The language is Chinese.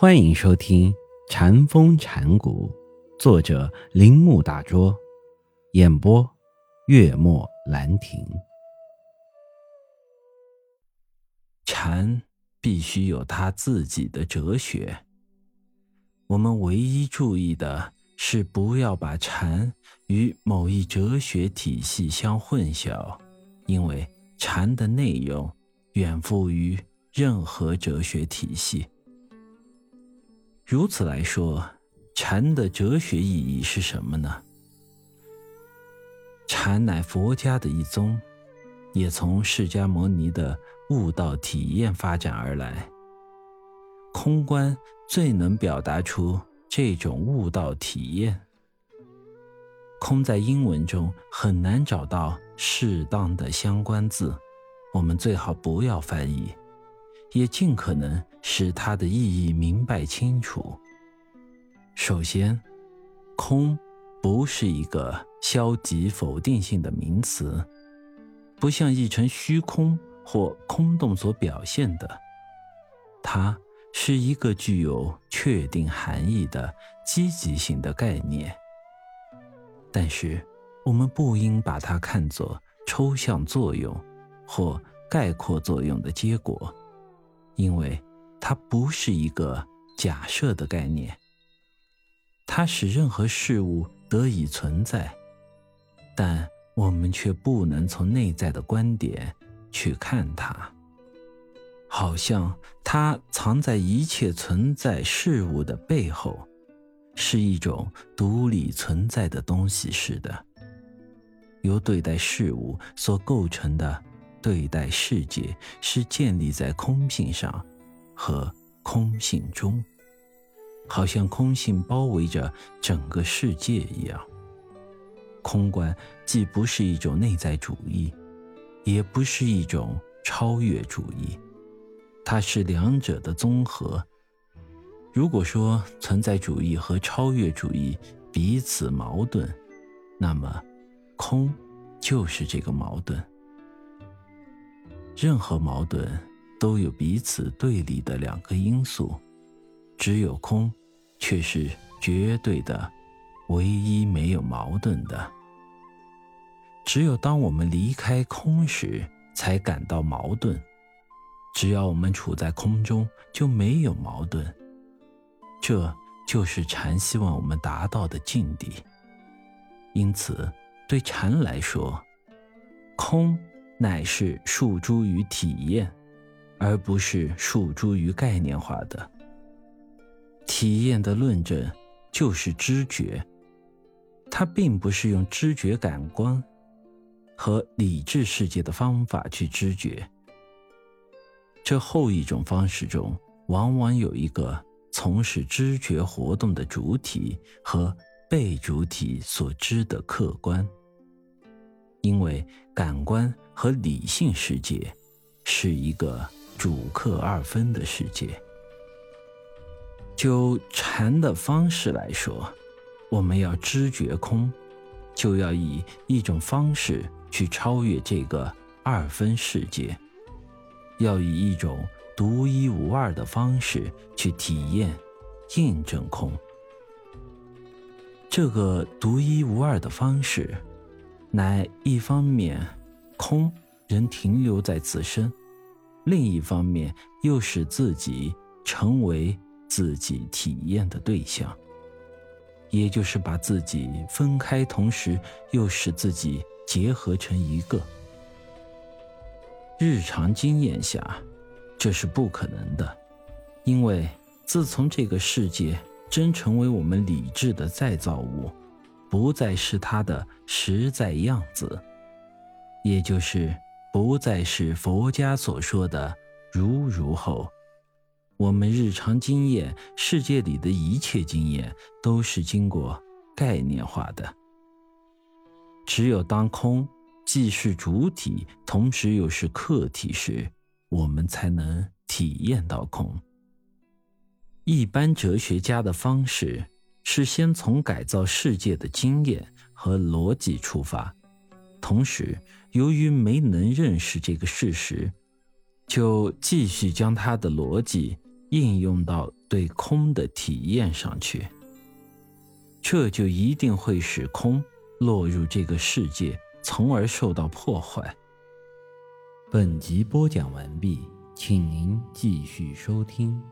欢迎收听《禅风禅谷，作者铃木大拙，演播月末兰亭。禅必须有他自己的哲学。我们唯一注意的是，不要把禅与某一哲学体系相混淆，因为禅的内容远富于任何哲学体系。如此来说，禅的哲学意义是什么呢？禅乃佛家的一宗，也从释迦牟尼的悟道体验发展而来。空观最能表达出这种悟道体验。空在英文中很难找到适当的相关字，我们最好不要翻译。也尽可能使它的意义明白清楚。首先，空不是一个消极否定性的名词，不像一成虚空或空洞所表现的，它是一个具有确定含义的积极性的概念。但是，我们不应把它看作抽象作用或概括作用的结果。因为它不是一个假设的概念，它使任何事物得以存在，但我们却不能从内在的观点去看它，好像它藏在一切存在事物的背后，是一种独立存在的东西似的，由对待事物所构成的。对待世界是建立在空性上和空性中，好像空性包围着整个世界一样。空观既不是一种内在主义，也不是一种超越主义，它是两者的综合。如果说存在主义和超越主义彼此矛盾，那么空就是这个矛盾。任何矛盾都有彼此对立的两个因素，只有空，却是绝对的，唯一没有矛盾的。只有当我们离开空时，才感到矛盾；只要我们处在空中，就没有矛盾。这就是禅希望我们达到的境地。因此，对禅来说，空。乃是诉诸于体验，而不是诉诸于概念化的。体验的论证就是知觉，它并不是用知觉感官和理智世界的方法去知觉。这后一种方式中，往往有一个从事知觉活动的主体和被主体所知的客观。因为感官和理性世界是一个主客二分的世界。就禅的方式来说，我们要知觉空，就要以一种方式去超越这个二分世界，要以一种独一无二的方式去体验、印证空。这个独一无二的方式。乃一方面，空仍停留在自身；另一方面，又使自己成为自己体验的对象，也就是把自己分开，同时又使自己结合成一个。日常经验下，这是不可能的，因为自从这个世界真成为我们理智的再造物。不再是它的实在样子，也就是不再是佛家所说的如如后，我们日常经验世界里的一切经验都是经过概念化的。只有当空既是主体，同时又是客体时，我们才能体验到空。一般哲学家的方式。是先从改造世界的经验和逻辑出发，同时由于没能认识这个事实，就继续将他的逻辑应用到对空的体验上去，这就一定会使空落入这个世界，从而受到破坏。本集播讲完毕，请您继续收听。